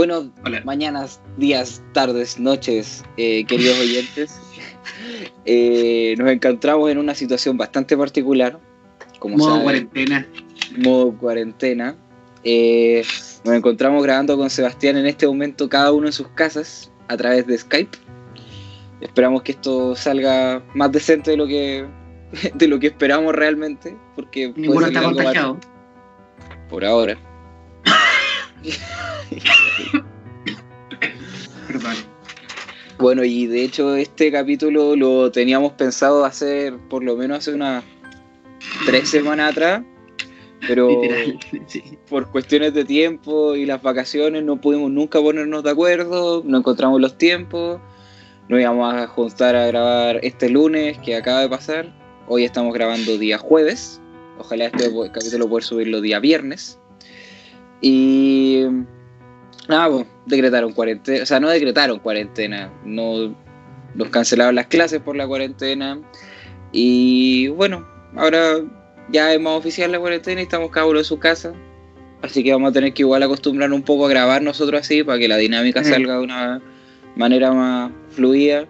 Buenos mañanas, días, tardes, noches, eh, queridos oyentes. Eh, nos encontramos en una situación bastante particular. Como modo cuarentena. Modo cuarentena. Eh, nos encontramos grabando con Sebastián en este momento, cada uno en sus casas, a través de Skype. Esperamos que esto salga más decente de lo que, de lo que esperamos realmente. Porque Ninguno está contagiado. Por ahora. Bueno, y de hecho este capítulo lo teníamos pensado hacer por lo menos hace unas tres semanas atrás, pero por cuestiones de tiempo y las vacaciones no pudimos nunca ponernos de acuerdo, no encontramos los tiempos, nos íbamos a juntar a grabar este lunes que acaba de pasar, hoy estamos grabando día jueves, ojalá este capítulo pueda subirlo día viernes, y nada, pues, decretaron cuarentena, o sea, no decretaron cuarentena, no nos cancelaron las clases por la cuarentena. Y bueno, ahora ya es más oficial la cuarentena y estamos cada uno en su casa. Así que vamos a tener que igual acostumbrar un poco a grabar nosotros así para que la dinámica salga de una manera más fluida.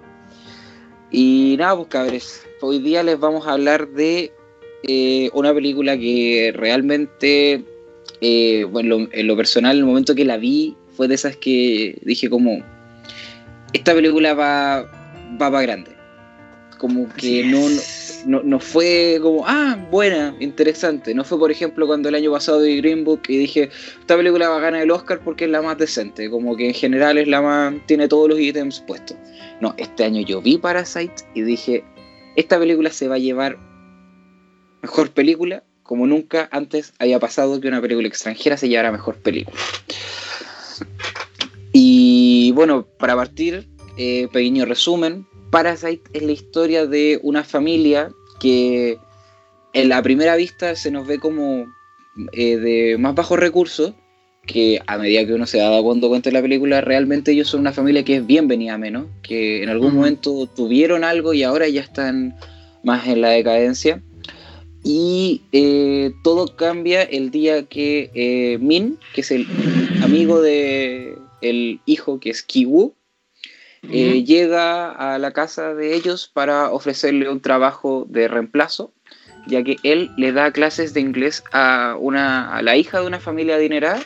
Y nada, pues cabres, hoy día les vamos a hablar de eh, una película que realmente eh, bueno, en lo personal, el momento que la vi fue de esas que dije como, esta película va, va para grande. Como que no, no, fue como, ah, buena, interesante. No fue, por ejemplo, cuando el año pasado vi Green Book y dije, esta película va a ganar el Oscar porque es la más decente. Como que en general es la más, tiene todos los ítems puestos. No, este año yo vi Parasite y dije, esta película se va a llevar mejor película como nunca antes había pasado que una película extranjera se llevara mejor película. Y bueno, para partir, eh, pequeño resumen, Parasite es la historia de una familia que en la primera vista se nos ve como eh, de más bajos recursos, que a medida que uno se da cuenta de la película, realmente ellos son una familia que es bienvenida menos, que en algún momento tuvieron algo y ahora ya están más en la decadencia. Y eh, todo cambia el día que eh, Min, que es el amigo de el hijo que es Kiwu, eh, llega a la casa de ellos para ofrecerle un trabajo de reemplazo, ya que él le da clases de inglés a, una, a la hija de una familia adinerada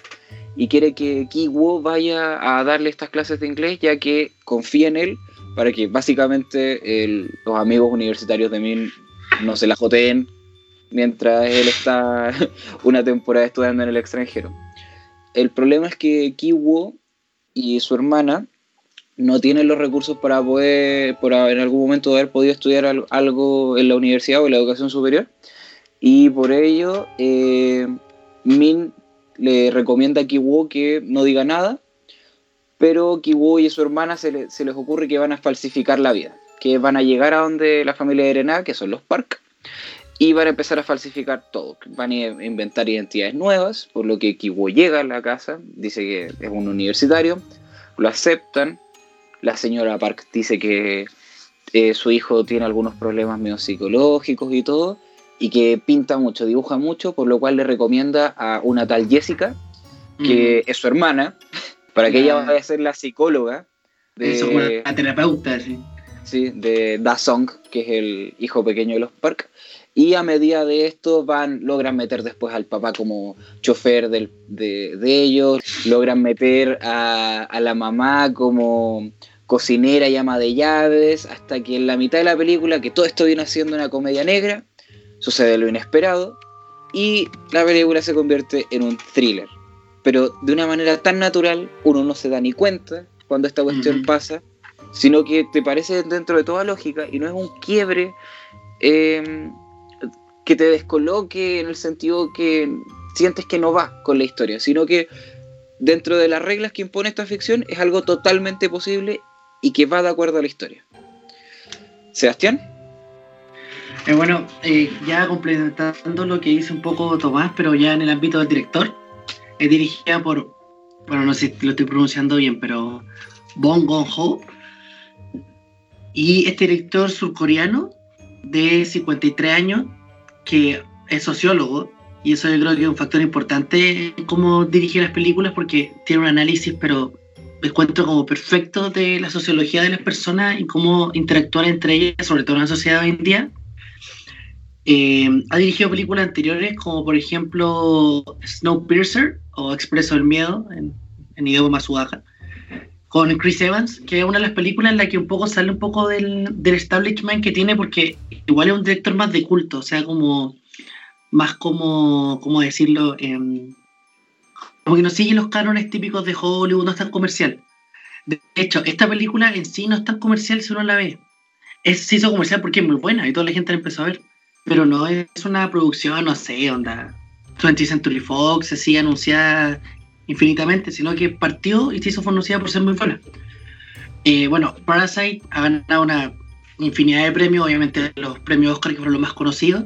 y quiere que Kiwu vaya a darle estas clases de inglés, ya que confía en él para que básicamente los amigos universitarios de Min no se la joteen mientras él está una temporada estudiando en el extranjero. El problema es que Kiwo y su hermana no tienen los recursos para poder, por en algún momento haber podido estudiar algo en la universidad o en la educación superior. Y por ello, eh, Min le recomienda a Kiwo que no diga nada, pero Kiwo y su hermana se, se, les ocurre que van a falsificar la vida, que van a llegar a donde la familia de Erena, que son los Park, y van a empezar a falsificar todo. Van a inventar identidades nuevas, por lo que Kiwo llega a la casa, dice que es un universitario, lo aceptan. La señora Park dice que eh, su hijo tiene algunos problemas medio psicológicos y todo, y que pinta mucho, dibuja mucho, por lo cual le recomienda a una tal Jessica, que es su hermana, para que ella vaya a ser la psicóloga. De, la terapeuta, sí. Sí, de Da Song, que es el hijo pequeño de los Park. Y a medida de esto van, logran meter después al papá como chofer de, ellos, logran meter a, la mamá como cocinera y ama de llaves, hasta que en la mitad de la película, que todo esto viene siendo una comedia negra, sucede lo inesperado y la película se convierte en un thriller. Pero de una manera tan natural, uno no se da ni cuenta cuando esta cuestión pasa, sino que te parece dentro de toda lógica y no es un quiebre. Eh, que te descoloque en el sentido que sientes que no va con la historia, sino que dentro de las reglas que impone esta ficción es algo totalmente posible y que va de acuerdo a la historia. Sebastián. Eh, bueno, eh, ya complementando lo que dice un poco Tomás, pero ya en el ámbito del director, es dirigida por, bueno, no sé si lo estoy pronunciando bien, pero Bong Gong-ho. Y este director surcoreano de 53 años que es sociólogo y eso yo creo que es un factor importante en cómo dirige las películas porque tiene un análisis, pero encuentro como perfecto de la sociología de las personas y cómo interactuar entre ellas, sobre todo en la sociedad hoy en día. Eh, ha dirigido películas anteriores como por ejemplo Snowpiercer o Expreso del Miedo en, en idioma sudaca con Chris Evans, que es una de las películas en la que un poco sale un poco del, del establishment que tiene porque igual es un director más de culto, o sea, como más como, ¿cómo decirlo? Em, como que no sigue los cánones típicos de Hollywood, no es tan comercial. De hecho, esta película en sí no es tan comercial si uno la ve. Es, se hizo comercial porque es muy buena y toda la gente la empezó a ver. Pero no es una producción, no sé, onda 20th Century Fox, así anunciada infinitamente, sino que partió y se hizo conocida por ser muy buena. Eh, bueno, Parasite ha ganado una infinidad de premios, obviamente los premios Oscar que fueron los más conocidos.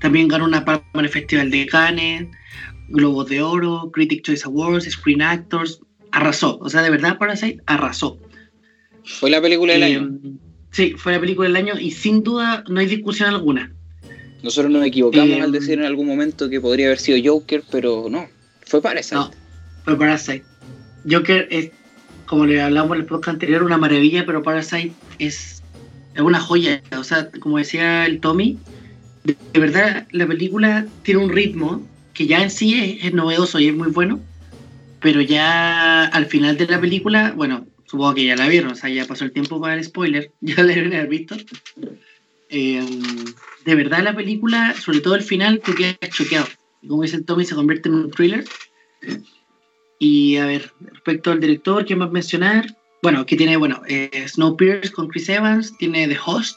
También ganó una Palma en el Festival de Cannes, Globos de Oro, Critic Choice Awards, Screen Actors. Arrasó, o sea, de verdad Parasite arrasó. Fue la película del año. Eh, sí, fue la película del año y sin duda no hay discusión alguna. Nosotros nos equivocamos eh, al decir en algún momento que podría haber sido Joker, pero no, fue Parasite. No, fue Parasite. Joker es, como le hablamos en el podcast anterior, una maravilla, pero Parasite es, es una joya. O sea, como decía el Tommy, de, verdad la película tiene un ritmo que ya en sí es, novedoso y es muy bueno, pero ya al final de la película, bueno, supongo que ya la vieron, o sea, ya pasó el tiempo para el spoiler, ya la deben haber visto. Em, de verdad la película, sobre todo el final, te quedas choqueado. Como dice el Tommy, se convierte en un thriller. Y a ver, respecto al director, ¿qué más mencionar? Bueno, aquí tiene, bueno, eh, Snowpiercer con Chris Evans, tiene The Host,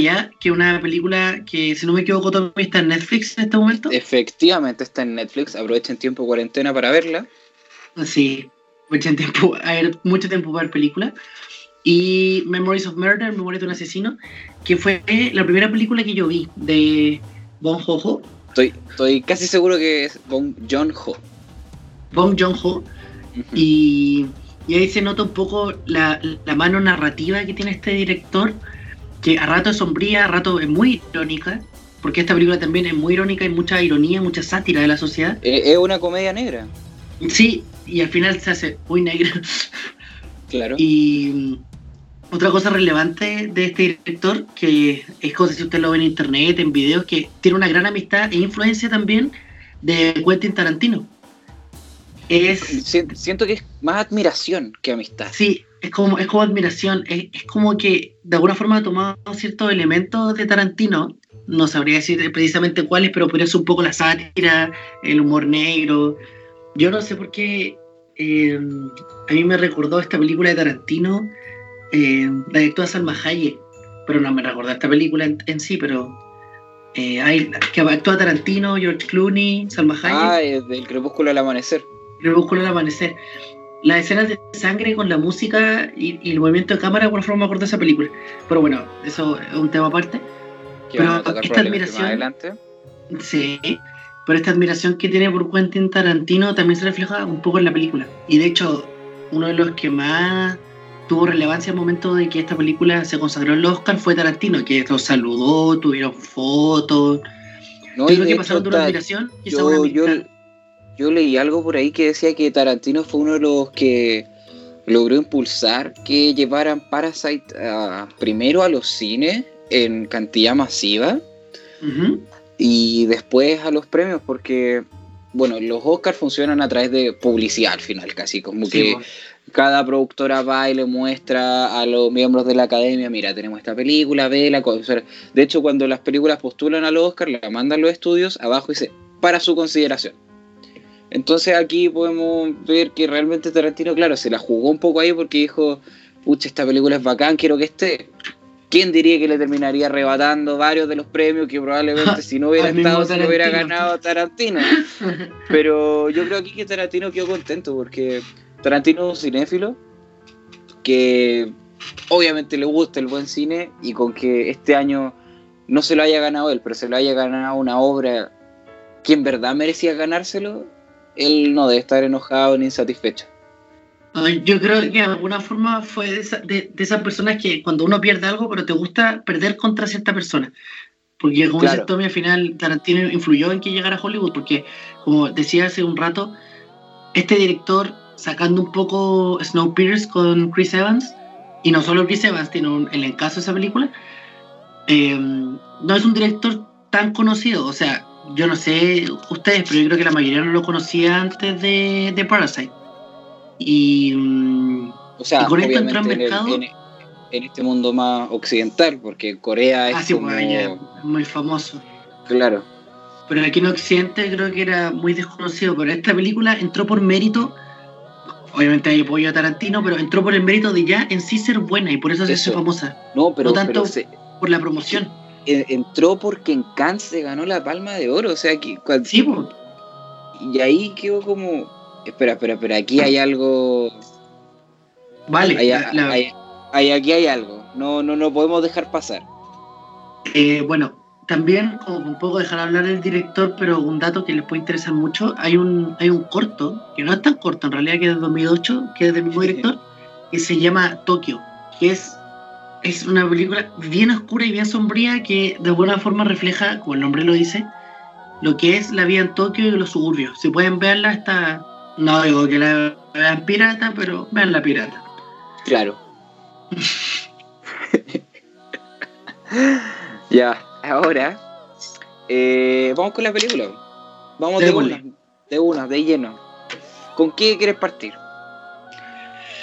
ya que es una película que, si no me equivoco, también está en Netflix en este momento. Efectivamente está en Netflix, aprovechen tiempo cuarentena para verla. Sí, aprovechen tiempo, a ver, mucho tiempo para ver película. Y Memories of Murder, Memorias de un asesino, que fue la primera película que yo vi de Bon Jojo. Estoy, estoy casi seguro que es Bon John Ho. Bong Joon-ho. y, y, ahí se nota un poco la, la, mano narrativa que tiene este director, que a rato es sombría, a rato es muy irónica, porque esta película también es muy irónica, y mucha ironía, mucha sátira de la sociedad. Eh, es una comedia negra. Sí, y al final se hace muy negra. Claro. Y otra cosa relevante de este director, que es cosa si usted lo ve en internet, en videos, que tiene una gran amistad e influencia también de Quentin Tarantino. Es, Siento que es más admiración que amistad. Sí, es como, es como admiración. Es, como que de alguna forma ha tomado ciertos elementos de Tarantino. No sabría decir precisamente cuáles, pero podría ser un poco la sátira, el humor negro. Yo no sé por qué eh, a mí me recordó esta película de Tarantino, eh, la de toda Salma Hayek, pero no me recordó esta película en, sí, pero eh, hay, que actúa Tarantino, George Clooney, Salma Hayek. Ah, es del crepúsculo al amanecer. Crepúsculo al amanecer. Las escenas de sangre con la música y, el movimiento de cámara, alguna forma me acuerdo de esa película. Pero bueno, eso es un tema aparte. Pero esta admiración. Adelante. Sí, pero esta admiración que tiene por Quentin Tarantino también se refleja un poco en la película. Y de hecho, uno de los que más tuvo relevancia al momento de que esta película se consagró en el Oscar fue Tarantino, que los saludó, tuvieron fotos. No, y que pasaron de una admiración y yo, yo leí algo por ahí que decía que Tarantino fue uno de los que logró impulsar que llevaran Parasite primero a los cines en cantidad masiva y después a los premios porque bueno los Oscars funcionan a través de publicidad al final casi como que cada productora va y le muestra a los miembros de la academia mira tenemos esta película vela de hecho cuando las películas postulan a los Oscars la mandan los estudios abajo dice para su consideración entonces aquí podemos ver que realmente Tarantino, claro, se la jugó un poco ahí porque dijo, pucha, esta película es bacán, quiero que esté. ¿Quién diría que le terminaría arrebatando varios de los premios que probablemente si no hubiera estado, se hubiera ganado Tarantino? Pero yo creo aquí que Tarantino quedó contento porque Tarantino es un cinéfilo que obviamente le gusta el buen cine y con que este año no se lo haya ganado él, pero se lo haya ganado una obra que en verdad merecía ganárselo, él no debe estar enojado ni insatisfecho. Yo creo que de alguna forma fue de, esas personas que cuando uno pierde algo, pero te gusta perder contra cierta persona. Porque como Claro. dice Tommy, al final Tarantino influyó en que llegara a Hollywood, porque como decía hace un rato, este director, sacando un poco Snowpiercer con Chris Evans, y no solo Chris Evans, sino un- el encaso de esa película, eh, no es un director tan conocido. O sea, yo no sé ustedes, pero yo creo que la mayoría no lo conocía antes de, de Parasite. Y... mm, O sea, ¿Y con esto entró en, mercado? en- en este mundo más occidental, porque Corea es ah, sí, como... pues, ya es muy famoso. Claro, Pero aquí en Occidente creo que era muy desconocido. Pero esta película entró por mérito. Obviamente hay apoyo a Tarantino, pero entró por el mérito de ya en sí ser buena y por eso se hizo famosa. no, pero, No tanto- pero se- Por la promoción. Entró porque en Cannes se ganó la palma de oro, o sea, que cuan- Sí, y ahí quedó como... Espera, espera, espera, aquí hay algo... Vale. Hay- la- la- hay- hay- aquí hay algo, no, no, no podemos dejar pasar. eh, bueno, también como un poco dejar hablar el director, pero un dato que les puede interesar mucho. Hay un, hay un corto, que no es tan corto en realidad, que es de 2008, que es del mismo director, que se llama Tokio, que es, es una película bien oscura y bien sombría que de alguna forma refleja, como el nombre lo dice, lo que es la vida en Tokio y los suburbios. Si pueden verla, está... No digo que la vean pirata, pero vean la pirata. Claro. ya, ahora eh, vamos con la película. Vamos de Démosle. una, de una, de lleno. ¿Con qué quieres partir?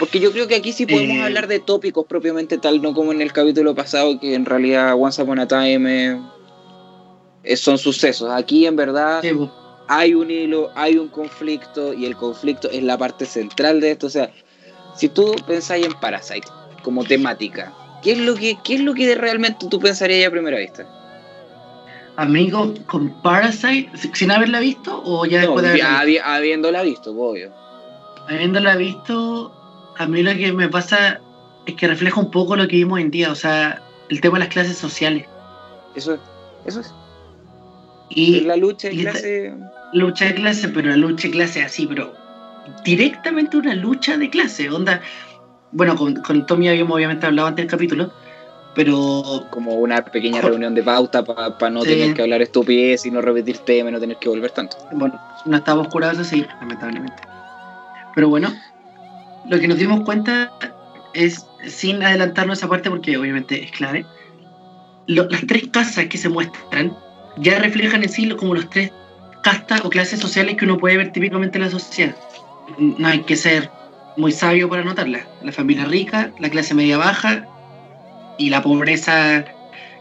Porque yo creo que aquí sí podemos Eh. hablar de tópicos propiamente tal, no como en el capítulo pasado, que en realidad Once Upon a Time eh, son sucesos. Aquí en verdad Sí, hay un hilo, hay un conflicto y el conflicto es la parte central de esto. O sea, si tú pensáis en Parasite como temática, ¿qué es lo que, qué es lo que realmente tú pensarías a primera vista? Amigo, con Parasite, si- sin haberla visto o ya No, después de haberla visto? habi- habiéndola visto, obvio. Habiéndola visto, a mí lo que me pasa es que refleja un poco lo que vimos hoy en día, o sea, el tema de las clases sociales. Eso es, eso es. Y la lucha de y clase. lucha de clase, pero la lucha de clase así, pero directamente una lucha de clase, onda. Bueno, con, con Tommy habíamos obviamente hablado antes del capítulo, pero Como una pequeña reunión de pauta para no Sí. tener que hablar estupidez y no repetir temas, no tener que volver tanto. bueno, no estábamos curados así, lamentablemente. Pero bueno, lo que nos dimos cuenta es, sin adelantarnos esa parte, porque obviamente es clave, lo- las tres casas que se muestran ya reflejan en sí como los tres castas o clases sociales que uno puede ver típicamente en la sociedad. No hay que ser muy sabio para notarlas. La familia rica, la clase media baja y la pobreza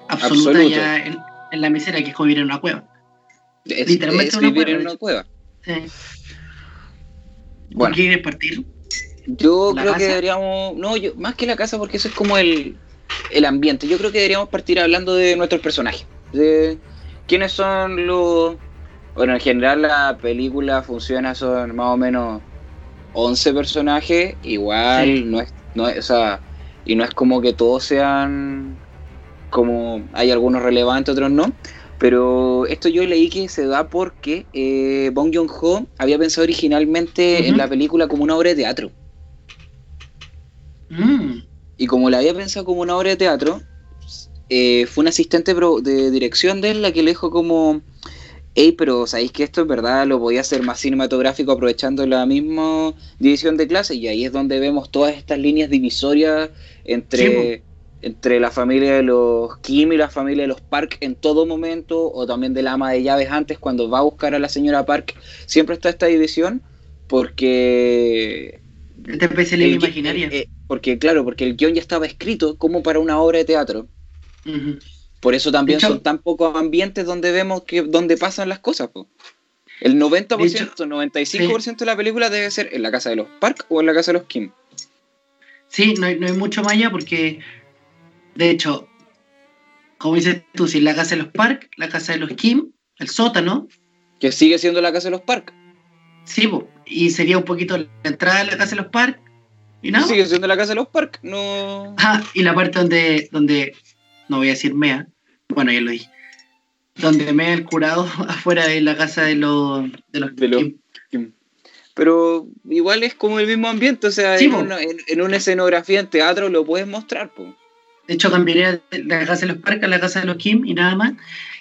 absoluta Absoluto. ya en, en la miseria, que es como vivir en una cueva. Es, Literalmente es una vivir cueva, en una cueva. Sí. Bueno. ¿Quieres partir? Yo ¿La creo que casa? deberíamos, no, yo, más que la casa, porque eso es como el, el ambiente. Yo creo que deberíamos partir hablando de nuestros personajes. De quiénes son los. Bueno, en general la película funciona, son más o menos 11 personajes. Igual, Sí. no es, no es, o sea, y no es como que todos sean como hay algunos relevantes, otros no. Pero esto yo leí que se da porque eh, Bong Joon-ho había pensado originalmente en la película como una obra de teatro. Mm, Y como la había pensado como una obra de teatro, eh, fue un asistente de dirección de él la que le dijo como, hey, pero sabéis que esto en verdad lo podía hacer más cinematográfico aprovechando la misma división de clase y ahí es donde vemos todas estas líneas divisorias entre, entre la familia de los Kim y la familia de los Park en todo momento, o también del ama de llaves antes cuando va a buscar a la señora Park, siempre está esta división porque esta especialidad imaginaria. eh, porque claro, porque el guion ya estaba escrito como para una obra de teatro. Por eso también hecho- son tan pocos ambientes donde vemos que donde pasan las cosas. po. El 90%, 95% de la película debe ser en la casa de los Park o en la casa de los Kim. Sí, no hay, no hay mucho más allá porque, de hecho, como dices tú, si la casa de los Park, la casa de los Kim, el sótano, Que sigue siendo la casa de los Park. sí, po, y sería un poquito la entrada de la casa de los Park, y nada. Sigue siendo la casa de los Park. No. Ah, y la parte donde, donde, no voy a decir mea, bueno, ya lo dije, donde mea el curado afuera de la casa de los, de los De los- Kim. Kim. Pero igual es como el mismo ambiente. O sea, Sí, en, una, en- en una escenografía en teatro lo puedes mostrar. po. De hecho, cambiaría la casa de los Park a la casa de los Kim y nada más.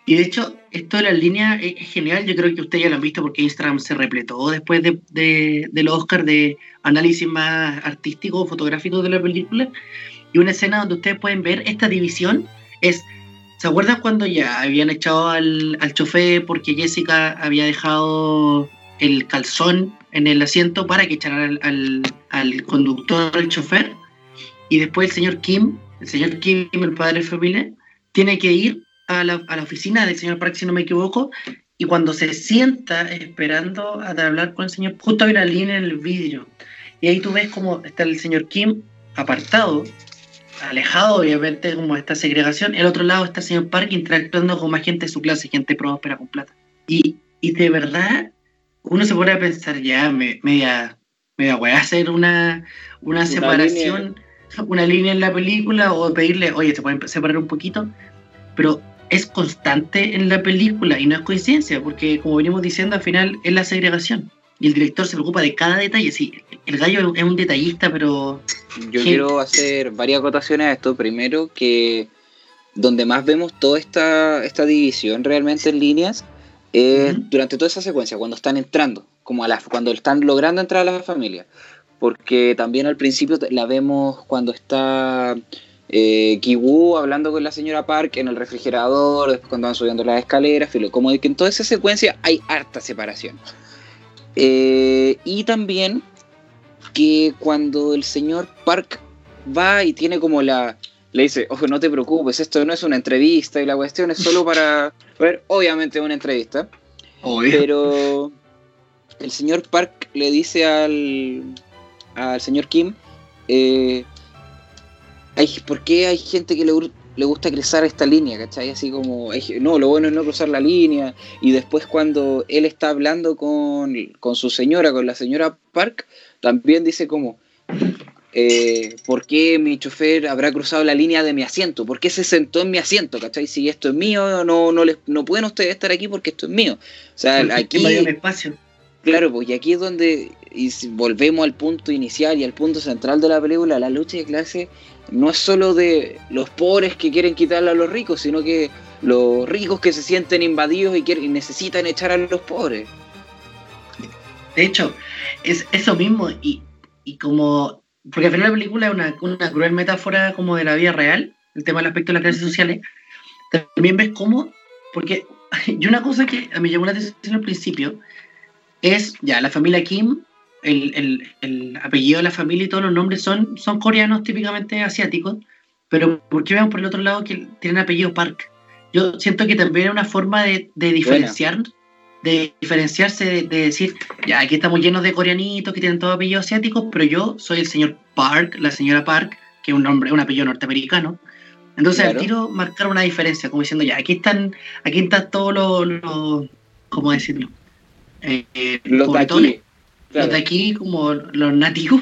Y de hecho, esto de las líneas es genial. Yo creo que ustedes ya lo han visto porque Instagram se repletó después de, de, los Oscars de análisis más artístico, fotográfico de la película. Y una escena donde ustedes pueden ver esta división es. ¿Se acuerdan cuando ya habían echado al, al chofer porque Jessica había dejado el calzón en el asiento para que echaran al, al, conductor, al chofer? Y después el señor Kim, el señor Kim, el padre de familia, tiene que ir a la, a la oficina del señor Park, si no me equivoco, y cuando se sienta esperando a hablar con el señor, justo hay una línea en el vidrio. Y ahí tú ves como está el señor Kim apartado, alejado obviamente como esta segregación. El otro lado está el señor Park interactuando con más gente de su clase, gente próspera con plata. Y, y de verdad, uno se pone a pensar ya, media, media a hacer una, una, separación, una línea en la película o pedirle, oye, se pueden separar un poquito. Pero es constante en la película y no es coincidencia, porque como venimos diciendo, al final es la segregación. Y el director se preocupa de cada detalle. Sí, el gallo es un detallista, pero. Yo quiero hacer varias acotaciones a esto. Primero, que donde más vemos toda esta, esta división realmente en líneas es durante toda esa secuencia, cuando están entrando, como a la, cuando están logrando entrar a la familia. Porque también al principio la vemos cuando está eh, Kiwu hablando con la señora Park en el refrigerador, después cuando van subiendo las escaleras, como de que en toda esa secuencia hay harta separación. Eh, y también que cuando el señor Park va y tiene como la... Le dice, ojo, no te preocupes, esto no es una entrevista y la cuestión es solo para ver, obviamente una entrevista. Pero el señor Park le dice al, al señor Kim, eh, ¿por qué hay gente que le, gusta cruzar esta línea, ¿cachai? Así como, no, lo bueno es no cruzar la línea. Y después cuando él está hablando con, su señora, con la señora Park, también dice como, eh, ¿por qué mi chofer habrá cruzado la línea de mi asiento? ¿Por qué se sentó en mi asiento? ¿Cachai? Si esto es mío, no, no, les, no pueden ustedes estar aquí porque esto es mío. O sea, aquí... Espacio. Claro, pues y aquí es donde y volvemos al punto inicial y al punto central de la película, la lucha de clase no es solo de los pobres que quieren quitarle a los ricos, sino que los ricos que se sienten invadidos y, quieren, necesitan echar a los pobres. De hecho, es eso mismo, y, como, porque al final la película es una, una, cruel metáfora como de la vida real, el tema del aspecto de las clases sociales, también ves cómo, porque y una cosa que a mí me llamó la atención al principio, es ya la familia Kim el, apellido de la familia y todos los nombres son, son coreanos típicamente asiáticos, pero ¿por qué vemos por el otro lado que tienen apellido Park? Yo siento que también es una forma de, diferenciar, de diferenciarse, de, decir, ya aquí estamos llenos de coreanitos que tienen todo apellido asiático, pero yo soy el señor Park, la señora Park, que es un nombre, un apellido norteamericano. Entonces al tiro marcar una diferencia, como diciendo, ya, aquí están, aquí están todos los, ¿cómo decirlo? Eh, los de los de aquí como los nativos.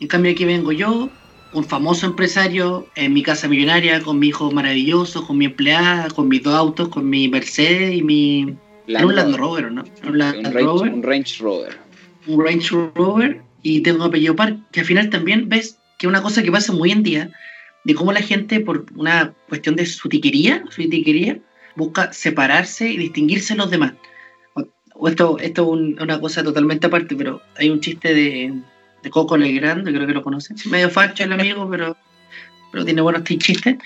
En cambio aquí vengo yo, un famoso empresario, en mi casa millonaria, con mi hijo maravilloso, con mi empleada, con mis dos autos, con mi Mercedes y mi... un Land Rover, ¿no? Un, Land Rover, un Range Rover. Un Range Rover y tengo un apellido par, que al final también ves que una cosa que pasa muy en día, de cómo la gente por una cuestión de su tiquería, su tiquería, busca separarse y distinguirse de los demás esto, esto es una cosa totalmente aparte, pero hay un chiste de, de Coco Legrand, creo que lo conocen. Medio facho el amigo, pero, pero tiene buenos chistes.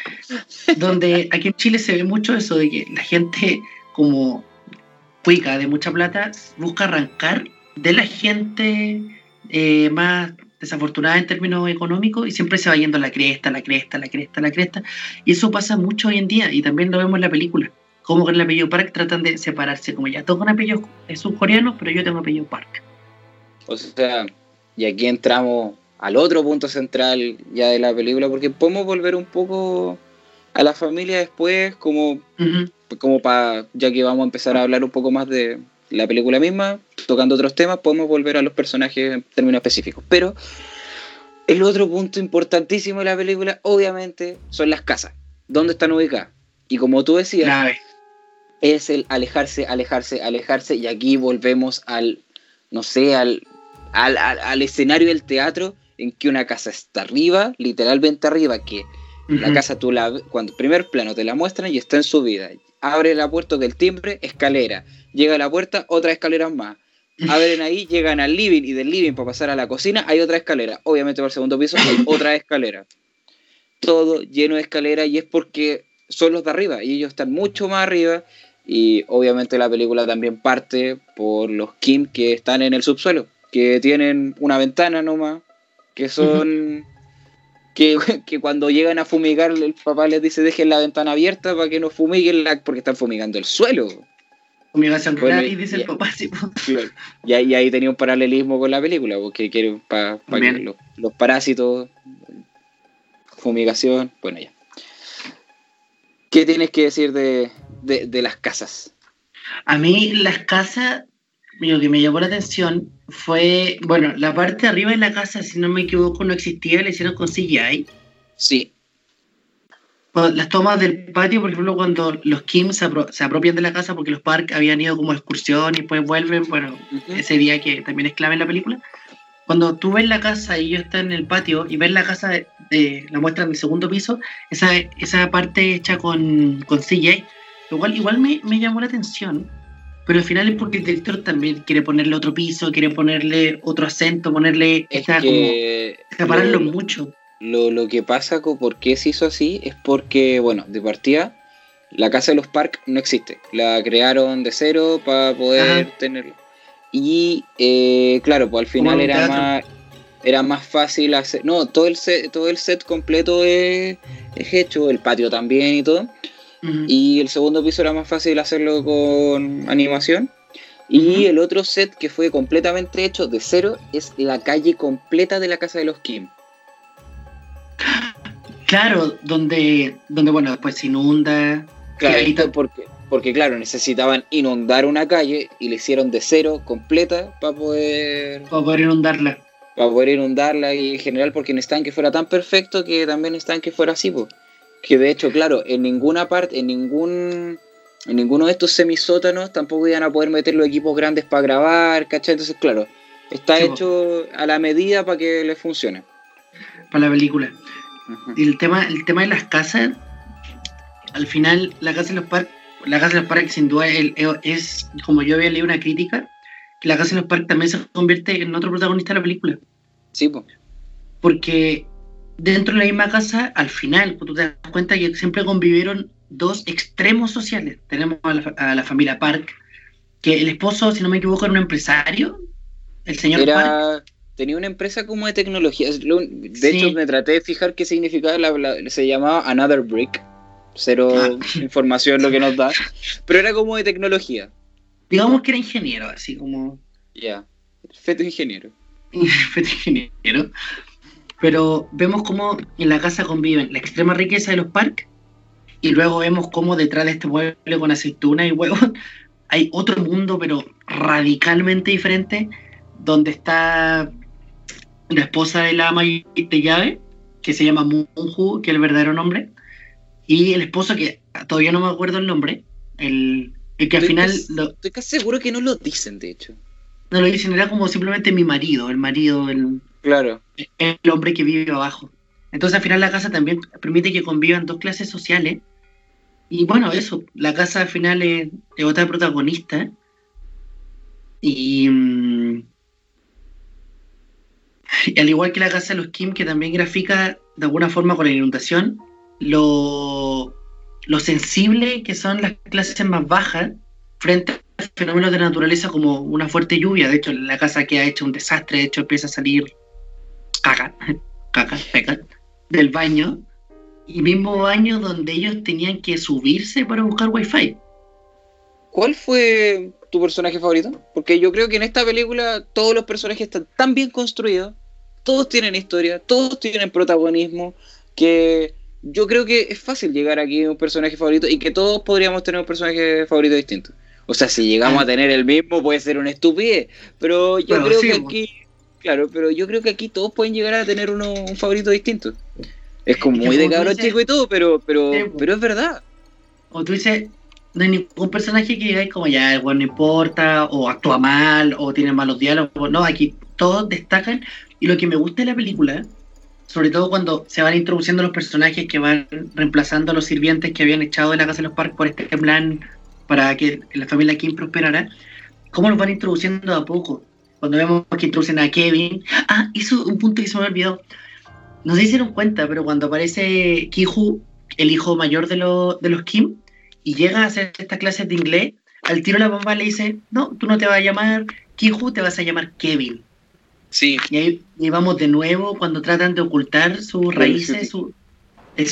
Donde aquí en Chile se ve mucho eso de que la gente como cuica de mucha plata busca arrancar de la gente eh, más desafortunada en términos económicos y siempre se va yendo a la cresta, la cresta, la cresta, la cresta. Y eso pasa mucho hoy en día y también lo vemos en la película como con el apellido Park tratan de separarse, como ya todos con apellidos son coreanos, pero yo tengo apellido Park. O sea, y aquí entramos al otro punto central ya de la película, porque podemos volver un poco a la familia después, como, como para, ya que vamos a empezar a hablar un poco más de la película misma, tocando otros temas, podemos volver a los personajes en términos específicos. Pero el otro punto importantísimo de la película, obviamente, son las casas. ¿Dónde están ubicadas? Y como tú decías, es el alejarse, alejarse, alejarse, y aquí volvemos al, no sé, al, al, escenario del teatro, en que una casa está arriba, literalmente arriba, que La casa tú la cuando primer plano te la muestran y está en subida. Abre la puerta del timbre, escalera. Llega a la puerta, otra escalera más. Abren ahí, llegan al living y del living para pasar a la cocina hay otra escalera. Obviamente para el segundo piso hay otra escalera. Todo lleno de escaleras y es porque son los de arriba y ellos están mucho más arriba y obviamente la película también parte por los Kim que están en el subsuelo, que tienen una ventana nomás, que son... Que, que, cuando llegan a fumigar, el papá les dice dejen la ventana abierta para que no fumiguen la, porque están fumigando el suelo. Fumigación bueno, y dice el papá, sí. Y, ahí, y, ahí, tenía un paralelismo con la película, porque quieren para pa los, los parásitos, fumigación, bueno ya. ¿Qué tienes que decir de, de, de las casas? A mí las casas, lo que me llamó la atención fue, bueno, la parte de arriba de la casa, si no me equivoco, no existía, la hicieron con CGI. Sí. Las tomas del patio, por ejemplo, cuando los Kim se, apro se apropian de la casa porque los Park habían ido como excursión y después vuelven, bueno, uh -huh. ese día que también es clave en la película. Cuando tú ves la casa y ellos están en el patio y ves la casa de, de la muestra en el segundo piso, esa, esa parte hecha con, con CGI, igual, igual me, me llamó la atención, pero al final es porque el director también quiere ponerle otro piso, quiere ponerle otro acento, ponerle, Es esta, que como, separarlo lo- mucho. Lo, lo que pasa con por qué se hizo así es porque, bueno, de partida, la casa de los Park no existe. La crearon de cero para poder Ajá. tenerla. Y eh, claro, pues al final era teatro. más, era más fácil hacer. No, todo el set, todo el set completo es, es hecho, el patio también y todo. Y el segundo piso era más fácil hacerlo con animación. Y el otro set que fue completamente hecho de cero es la calle completa de la casa de los Kim. Claro, donde, donde bueno, después se inunda. Claro, porque, porque claro, necesitaban inundar una calle y le hicieron de cero completa para poder, para poder inundarla. para poder inundarla y en general porque necesitaban que fuera tan perfecto que también necesitaban que fuera así, po. Que de hecho, claro, en ninguna parte, en ningún en ninguno de estos semisótanos tampoco iban a poder meter los equipos grandes para grabar, ¿cachai? Entonces, claro, está Sí, hecho a la medida para que les funcione. para la película. Y el tema, el tema de las casas, al final, la casa de los Park, la casa de los Park sin duda el- es, como yo había leído una crítica, que la casa de los Park también se convierte en otro protagonista de la película. Sí, pues. Porque dentro de la misma casa, al final, tú te das cuenta que siempre convivieron dos extremos sociales. Tenemos a la, fa- a la familia Park, que el esposo, si no me equivoco, era un empresario, el señor Park. Tenía una empresa como de tecnología. De Sí. hecho, me traté de fijar qué significaba. La, la- se llamaba Another Brick. Cero Ah. información lo que nos da. Pero era como de tecnología. Digamos que era ingeniero, así como Ya. Feto ingeniero. fue ingeniero. Pero vemos cómo en la casa conviven la extrema riqueza de los Park y luego vemos cómo detrás de este mueble con aceituna y huevos hay otro mundo, pero radicalmente diferente, donde está la esposa de la ama de llave, que se llama Munju, que es el verdadero nombre, y el esposo que todavía no me acuerdo el nombre, el, el que al Estoy final casi- lo- Estoy casi seguro que no lo dicen, de hecho. no lo dicen, era como simplemente mi marido, el marido, el, Claro. el hombre que vive abajo. Entonces al final la casa también permite que convivan dos clases sociales. Y bueno, eso, la casa al final es, es otra protagonista. Y, mm, al igual que la casa de los Kim, que también grafica de alguna forma con la inundación, lo, lo sensible que son las clases más bajas frente a fenómenos de naturaleza como una fuerte lluvia. De hecho, la casa que ha hecho un desastre, de hecho empieza a salir caca, caca, peca, del baño. Y mismo baño donde ellos tenían que subirse para buscar wifi. ¿Cuál fue tu personaje favorito? Porque yo creo que en esta película todos los personajes están tan bien construidos, todos tienen historia, todos tienen protagonismo, que yo creo que es fácil llegar aquí a un personaje favorito y que todos podríamos tener un personaje favorito distinto. O sea, si llegamos Ah. a tener el mismo puede ser una estupidez, pero yo Bueno, creo sí, que aquí, claro, pero yo creo que aquí todos pueden llegar a tener uno, un favorito distinto. Es como muy de cabrón dices- chico y todo, pero, pero, Sí, pero es verdad. O tú dices, no hay ningún personaje que digáis como ya, el bueno, no importa, o actúa mal, o tiene malos diálogos. No, aquí todos destacan. Y lo que me gusta de la película sobre todo cuando se van introduciendo los personajes que van reemplazando a los sirvientes que habían echado de la casa de los Park por este plan para que la familia Kim prosperara, cómo los van introduciendo a poco. Cuando vemos que introducen a Kevin. Ah, hizo un punto que se me olvidó. No se hicieron cuenta, pero cuando aparece Kiju, el hijo mayor de, de los Kim, y llega a hacer estas clases de inglés, al tiro la mamá le dice, no, tú no te vas a llamar Kiju, te vas a llamar Kevin. Sí. Y ahí, vamos de nuevo cuando tratan de ocultar sus raíces, su, el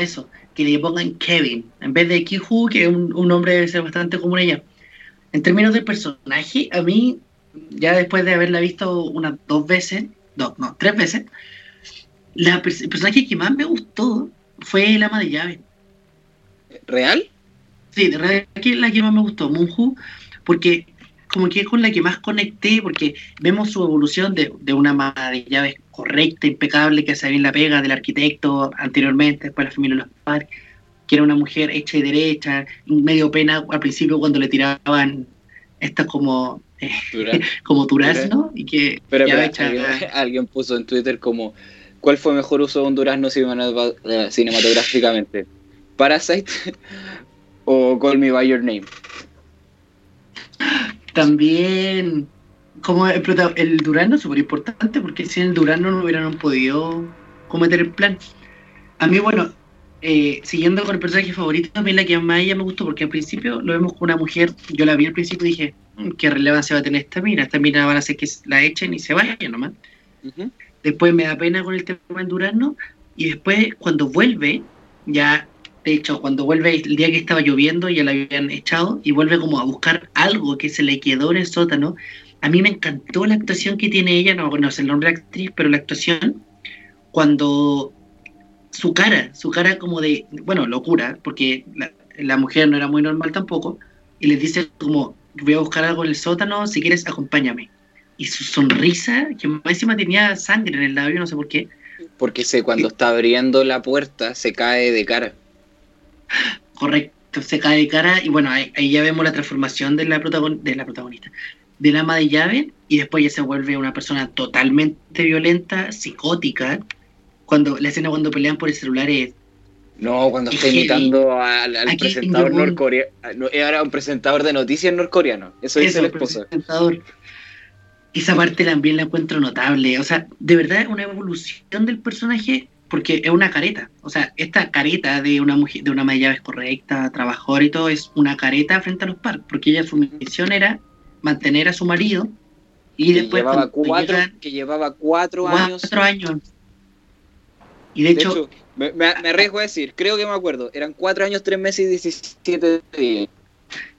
eso, que le pongan Kevin, en vez de Kiju, que un, un nombre debe ser bastante común allá. En términos de personaje, a mí, ya después de haberla visto unas dos veces, dos, no, tres veces, la, el personaje que más me gustó fue el ama de llave. ¿Real? Sí, de verdad que es la que más me gustó, Munju, porque como que es con la que más conecté, porque vemos su evolución de, de una ama de llaves correcta, impecable, que hace bien la pega del arquitecto anteriormente, después la familia de los padres, que era una mujer hecha y derecha, medio pena al principio cuando le tiraban estas como eh, como durazno y que pero, alguien, puso en Twitter como ¿cuál fue mejor uso de un durazno cinematográficamente? Parasite o Call Me By Your Name. También, como el, el Durano es súper importante porque sin el Durano no hubieran podido cometer el plan. A mí, bueno, eh, siguiendo con el personaje favorito, también la que más ella me gustó porque al principio lo vemos con una mujer, yo la vi al principio y dije, ¿qué relevancia va a tener esta mina? Esta mina van a hacer que la echen y se vayan nomás. Después me da pena con el tema del Durano y después cuando vuelve, ya de hecho, cuando vuelve el día que estaba lloviendo, ya la habían echado y vuelve como a buscar algo que se le quedó en el sótano. A mí me encantó la actuación que tiene ella, no, no sé el nombre de la actriz, pero la actuación cuando su cara, su cara como de, bueno, locura, porque la, mujer no era muy normal tampoco, y le dice como, voy a buscar algo en el sótano, si quieres acompáñame. Y su sonrisa, que más encima tenía sangre en el labio, no sé por qué. Porque se, cuando está abriendo la puerta se cae de cara. Correcto, se cae de cara y bueno, ahí, ya vemos la transformación de la, de la protagonista, del ama de llave y después ya se vuelve una persona totalmente violenta, psicótica. Cuando la escena cuando pelean por el celular es no, cuando está imitando al, presentador norcoreano. Era un presentador de noticias norcoreano. Eso, dice el esposo. Esa parte también la encuentro notable. O sea, de verdad es una evolución del personaje porque es una careta. O sea, esta careta de una mujer, de una ama de llaves correcta, trabajadora y todo, es una careta frente a los parques, porque ella su misión era mantener a su marido y después llevaba cuatro, que llevaba cuatro, años. años. Y de, hecho, me, me, arriesgo a decir, creo que me acuerdo, eran cuatro años, tres meses y diecisiete días.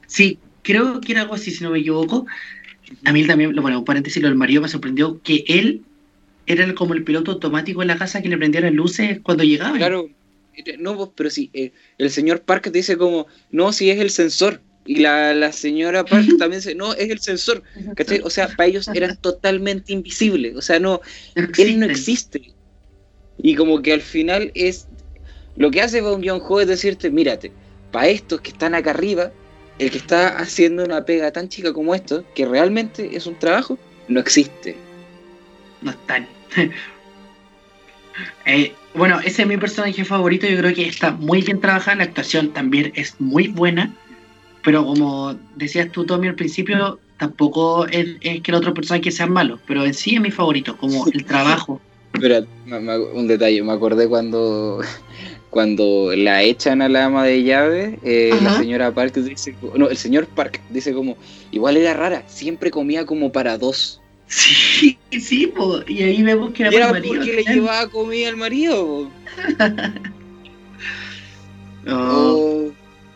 Sí, creo que era algo así, si no me equivoco. A mí también, bueno, un paréntesis, lo del marido me sorprendió que él era como el piloto automático en la casa que le prendía las luces cuando llegaba. Claro, no, pero sí, eh, el señor Park te dice como, no, si es el sensor. Y la, señora Park también dice, no, es el sensor. O sea, para ellos eran totalmente invisibles. O sea, no, él no existe. Y como que al final es, lo que hace Bong Joon-ho es decirte, mírate, para estos que están acá arriba, el que está haciendo una pega tan chica como esto, que realmente es un trabajo, no existe. No están. Eh, bueno, ese es mi personaje favorito. Yo creo que está muy bien trabajada. La actuación también es muy buena. Pero como decías tú, Tommy, al principio, tampoco es, que el otro personaje sea malo. Pero en sí es mi favorito, como el trabajo. Espera, un detalle. Me acordé cuando cuando la echan a la ama de llave, eh, la señora Park dice, no, el señor Park dice como, igual era rara, siempre comía como para dos. Sí, sí, y ahí vemos que era, era marido, porque le llevaba comida al marido. oh,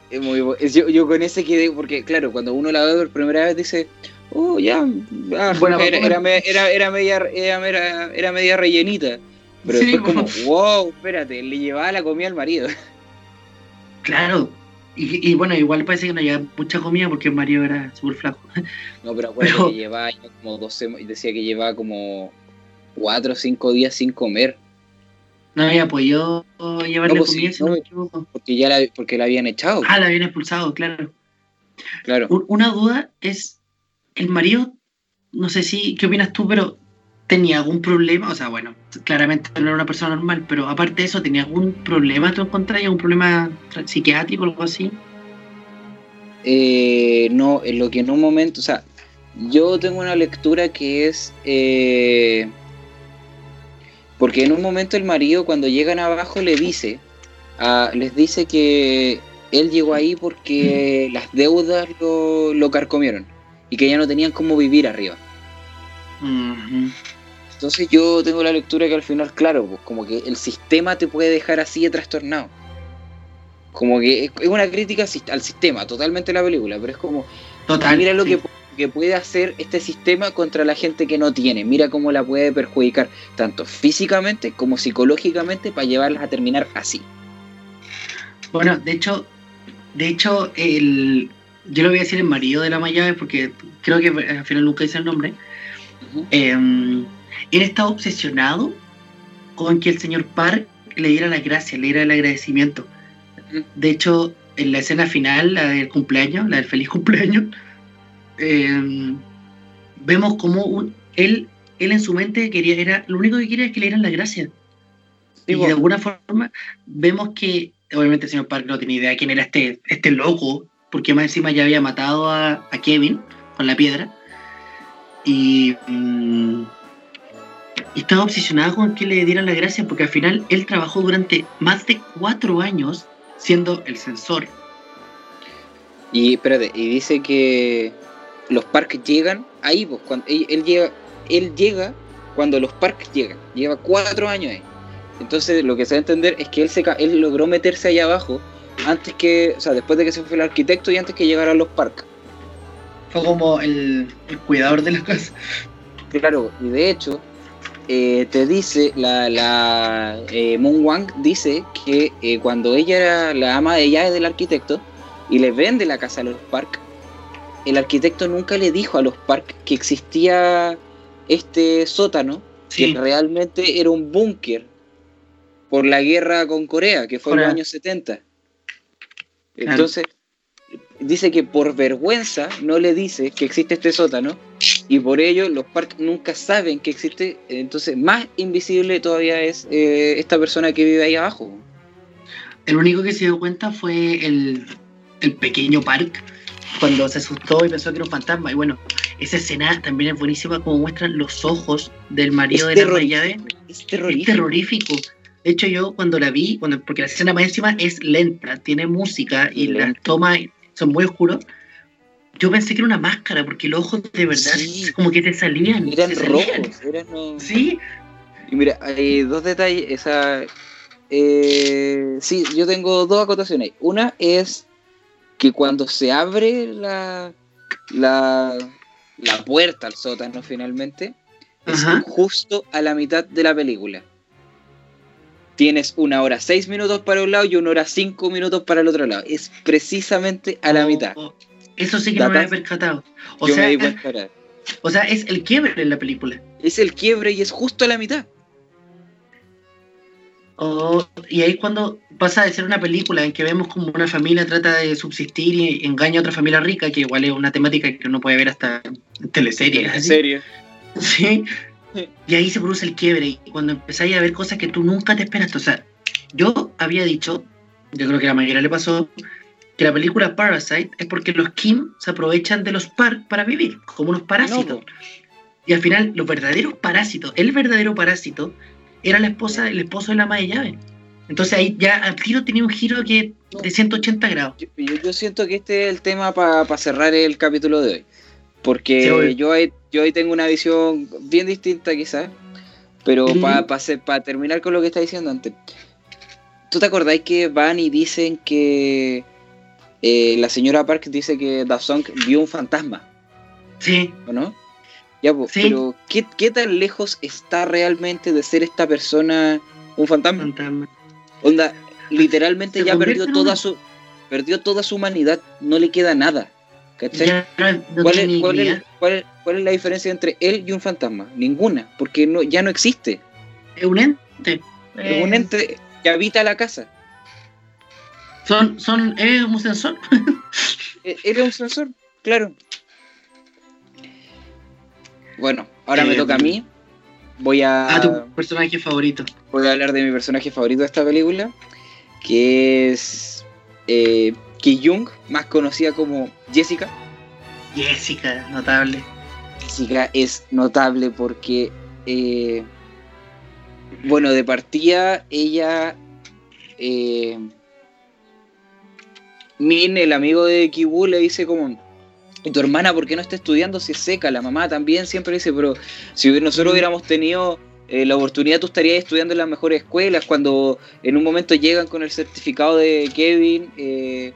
es muy yo, yo, con ese quedé, porque claro, cuando uno la ve por primera vez dice, oh, ya, ah, bueno, era, era, era, era, media, era, era media rellenita. Pero después como, wow, espérate, le llevaba la comida al marido. Claro, y, bueno, igual parece que no había mucha comida porque Mario era súper flaco. No, pero acuérdate que llevaba como 12, decía que llevaba como 4 o 5 días sin comer. No había podido llevarle pues comida, si no, me equivoco. Porque ya la, porque la habían echado. Ah, la habían expulsado, claro. Claro. Una duda es, el marido, no sé si, ¿qué opinas tú? Pero tenía algún problema, o sea, bueno, claramente no era una persona normal, pero aparte de eso, ¿tenía algún problema tú encontrás? ¿Algún problema psiquiátrico o algo así? Eh, no, en lo que en un momento, o sea, yo tengo una lectura que es... Eh, porque en un momento el marido cuando llegan abajo le dice, les dice que él llegó ahí porque las deudas lo, lo, carcomieron y que ya no tenían cómo vivir arriba. Entonces yo tengo la lectura que al final, claro, pues como que el sistema te puede dejar así de trastornado. Como que es una crítica al sistema, totalmente la película, pero es como, Total, mira lo que que puede hacer este sistema contra la gente que no tiene. Mira cómo la puede perjudicar, tanto físicamente como psicológicamente, para llevarlas a terminar así. Bueno, de hecho, de hecho, el, yo lo voy a decir el marido de la Mayave porque creo que al final nunca dice el nombre. Em, él estaba obsesionado con que el señor Park le diera la gracia, le diera el agradecimiento. De hecho, en la escena final, la del cumpleaños, la del feliz cumpleaños, Em, vemos como él, él en su mente quería, era, lo único que quería es que le dieran la gracia. y de alguna forma vemos que, obviamente el señor Park no tenía idea de quién era este, este loco, porque más encima ya había matado a, Kevin con la piedra. Y, mm, estaba obsesionado con que le dieran la gracia, porque al final él trabajó durante más de cuatro años siendo el censor. Y espérate, y dice que los parques llegan ahí, pues, cuando él, llega, él llega cuando los parques llegan, lleva cuatro años ahí. Entonces lo que se va a entender es que él, se, él logró meterse allá abajo antes que, o sea, después de que se fue el arquitecto y antes que llegaran los parques. Fue como el, cuidador de la casa. Claro, y de hecho, eh, te dice, la, la eh, Moon Wang dice que eh, cuando ella era la ama de llaves del arquitecto y le vende la casa a los parques, el arquitecto nunca le dijo a los Park que existía este sótano, que realmente era un búnker por la guerra con Corea, que fue en los años 70. Entonces, dice que por vergüenza no le dice que existe este sótano y por ello los Park nunca saben que existe. Entonces, más invisible todavía es eh, esta persona que vive ahí abajo. El único que se dio cuenta fue el, el pequeño Park cuando se asustó y pensó que era un fantasma. Y bueno, esa escena también es buenísima como muestran los ojos del marido de la Mayade. Es terrorífico. De hecho, yo cuando la vi, cuando, porque la escena más encima es lenta, tiene música y las tomas son muy oscuros, yo pensé que era una máscara, porque los ojos de verdad como que te salían. Eran rojos, eran... Sí. Y mira, hay dos detalles. Esa, eh, sí, yo tengo dos acotaciones. Una es que cuando se abre la, la, la puerta al sótano finalmente, es justo a la mitad de la película. Tienes una hora seis minutos para un lado y una hora cinco minutos para el otro lado. Es precisamente a la oh, mitad. Oh. Eso sí que no me había percatado. O sea, O sea, es el quiebre en la película. Es el quiebre y es justo a la mitad. Oh, y ahí cuando pasa de ser una película en que vemos como una familia trata de subsistir y engaña a otra familia rica, que igual es una temática que uno puede ver hasta en teleseries. En serio. Sí. Y ahí se produce el quiebre. Y cuando empezáis a ver cosas que tú nunca te esperas. O sea, yo había dicho, yo creo que a la mayoría le pasó, que la película Parasite es porque los Kim se aprovechan de los Park para vivir, como unos parásitos. y al final, los verdaderos parásitos, el verdadero parásito era la esposa, el esposo de la ama de llave. Entonces ahí ya al tiro tenía un giro que de 180 grados. Yo, siento que este es el tema para cerrar el capítulo de hoy. Porque yo, ahí, yo ahí tengo una visión bien distinta quizás. Pero para terminar con lo que está diciendo antes. ¿Tú te acordáis que van y dicen que eh, la señora Park dice que Da Song vio un fantasma? Sí. ¿O no? Ya, pero ¿qué, tan lejos está realmente de ser esta persona un fantasma? Onda, literalmente ya perdió toda su perdió toda su humanidad, no le queda nada. ¿Cachai? ¿Cuál, es, la diferencia entre él y un fantasma? Ninguna, porque no, ya no existe. Es un ente. Es un ente que habita la casa. Son, son, es un sensor. Era un sensor, claro. Bueno, ahora me toca a mí. voy a. Ah, tu personaje favorito. Voy a hablar de mi personaje favorito de esta película, que es eh, Ki Jung, más conocida como Jessica. Jessica, notable. Jessica es notable porque, eh, bueno, de partida ella. Eh, Min, el amigo de Kibu, le dice como, ¿y tu hermana por qué no está estudiando si es seca? La mamá también siempre dice, pero si nosotros hubiéramos tenido eh, la oportunidad, tú estarías estudiando en las mejores escuelas. Cuando en un momento llegan con el certificado de Kevin, eh,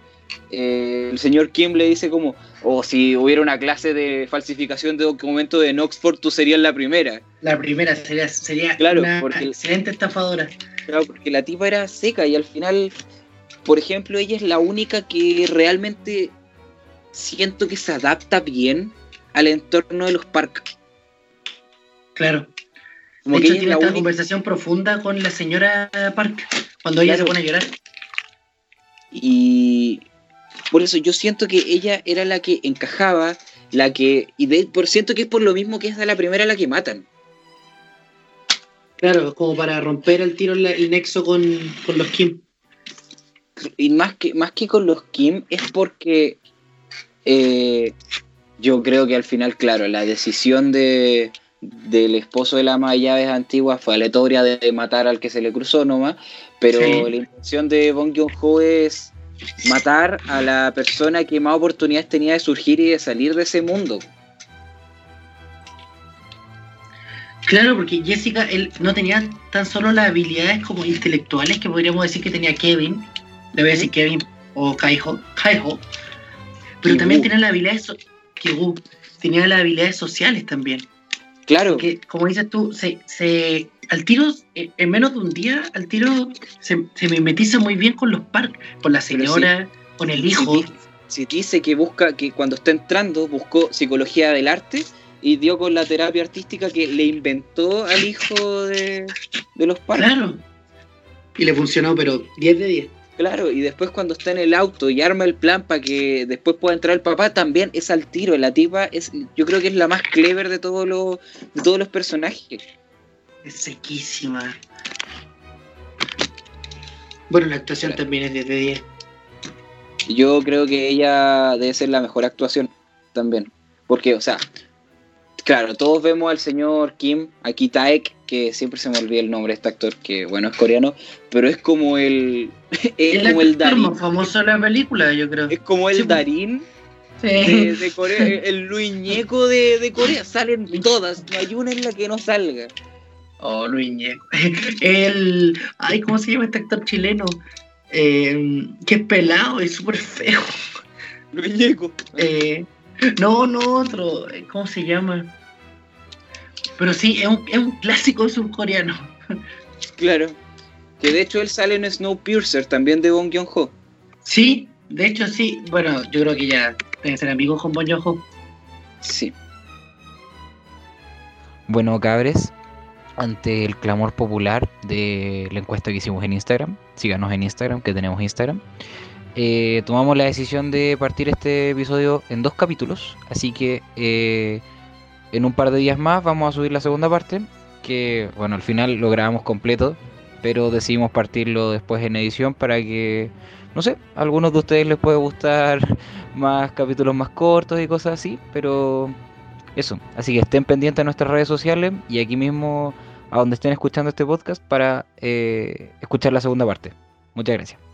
eh, el señor Kim le dice como, o si hubiera una clase de falsificación de documentos en Oxford, tú serías la primera. La primera sería, sería Claro, una porque- excelente estafadora. Claro, porque la tipa era seca y al final, por ejemplo, ella es la única que realmente siento que se adapta bien al entorno de los parques. Claro. Como de que hecho, tiene esta única. conversación profunda con la señora Park cuando ella Claro. se pone a llorar. Y por eso yo siento que ella era la que encajaba, la que. Y de, por siento que es por lo mismo que es a la primera la que matan. Claro, como para romper el tiro el nexo con, con los Kim. Y más que, más que con los Kim, es porque eh, yo creo que al final, claro, la decisión de, del esposo de la ama de llaves antigua fue aleatoria de matar al que se le cruzó nomás, pero Sí. la intención de Bong Joon-ho es matar a la persona que más oportunidades tenía de surgir y de salir de ese mundo. Claro, porque Jessica él no tenía tan solo las habilidades como intelectuales que podríamos decir que tenía Kevin. Le voy a decir Kevin o Kaiho. Kaiho. Pero Kibu. también tenía las habilidades. so- Kibu. Tenía las habilidades sociales también. Claro, Que, como dices tú, se, se, al tiro, eh, en menos de un día, al tiro se, se mimetiza muy bien con los parques, con la señora, con el hijo. Si, si dice que busca, que cuando está entrando buscó psicología del arte y dio con la terapia artística que le inventó al hijo de, de los padres. Claro. Y le funcionó, pero 10 de 10. Claro, y después cuando está en el auto y arma el plan para que después pueda entrar el papá, también es al tiro. La tipa es, yo creo que es la más clever de todos los, de todos los personajes. Es sequísima. Bueno, la actuación Claro. también es 10 de 10. Yo creo que ella debe ser la mejor actuación también. Porque, o sea, claro, todos vemos al señor Kim, aquí Taek, que siempre se me olvida el nombre de este actor, que bueno, es coreano, pero es como el. es como el Darín. más famoso de la película, yo creo. Es como el Sí. Darín de, de Corea, el Luis Ñeco de, de Corea. Salen todas, no hay una en la que no salga. Oh, Luis Ñeco. El. Ay, ¿cómo se llama este actor chileno? Eh, que es pelado y súper feo. Luis Ñeco. Eh, no, no, otro. ¿Cómo se llama? Pero sí, es un, es un clásico surcoreano. Claro. Que de hecho él sale en Snowpiercer, también de Bong Joon-ho. Sí, de hecho sí. Bueno, yo creo que ya deben ser amigos con Bon Joon-ho. Sí. Bueno, cabres, ante el clamor popular de la encuesta que hicimos en Instagram, síganos en Instagram, que tenemos Instagram, eh, tomamos la decisión de partir este episodio en dos capítulos, así que eh, en un par de días más vamos a subir la segunda parte, que bueno, al final lo grabamos completo, pero decidimos partirlo después en edición para que, no sé, a algunos de ustedes les puede gustar más capítulos más cortos y cosas así, pero eso, así que estén pendientes de nuestras redes sociales y aquí mismo a donde estén escuchando este podcast para eh, escuchar la segunda parte. Muchas gracias.